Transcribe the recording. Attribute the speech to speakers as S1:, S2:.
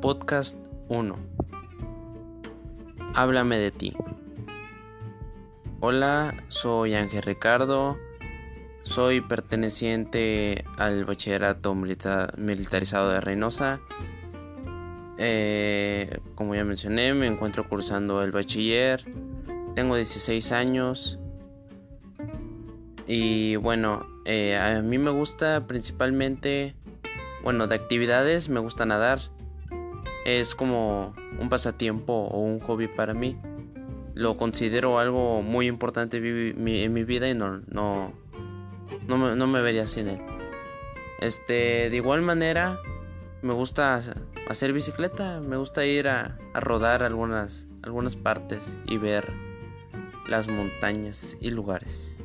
S1: Podcast 1. Háblame de ti. Hola, soy Ángel Ricardo. Soy perteneciente al bachillerato militarizado de Reynosa. Eh, como ya mencioné, me encuentro cursando el bachiller. Tengo 16 años. Y bueno, eh, a mí me gusta principalmente, bueno, de actividades me gusta nadar. Es como un pasatiempo o un hobby para mí. Lo considero algo muy importante en mi vida y no, no, no, me, no me vería sin él. Este, de igual manera, me gusta hacer bicicleta, me gusta ir a, a rodar algunas, algunas partes y ver las montañas y lugares.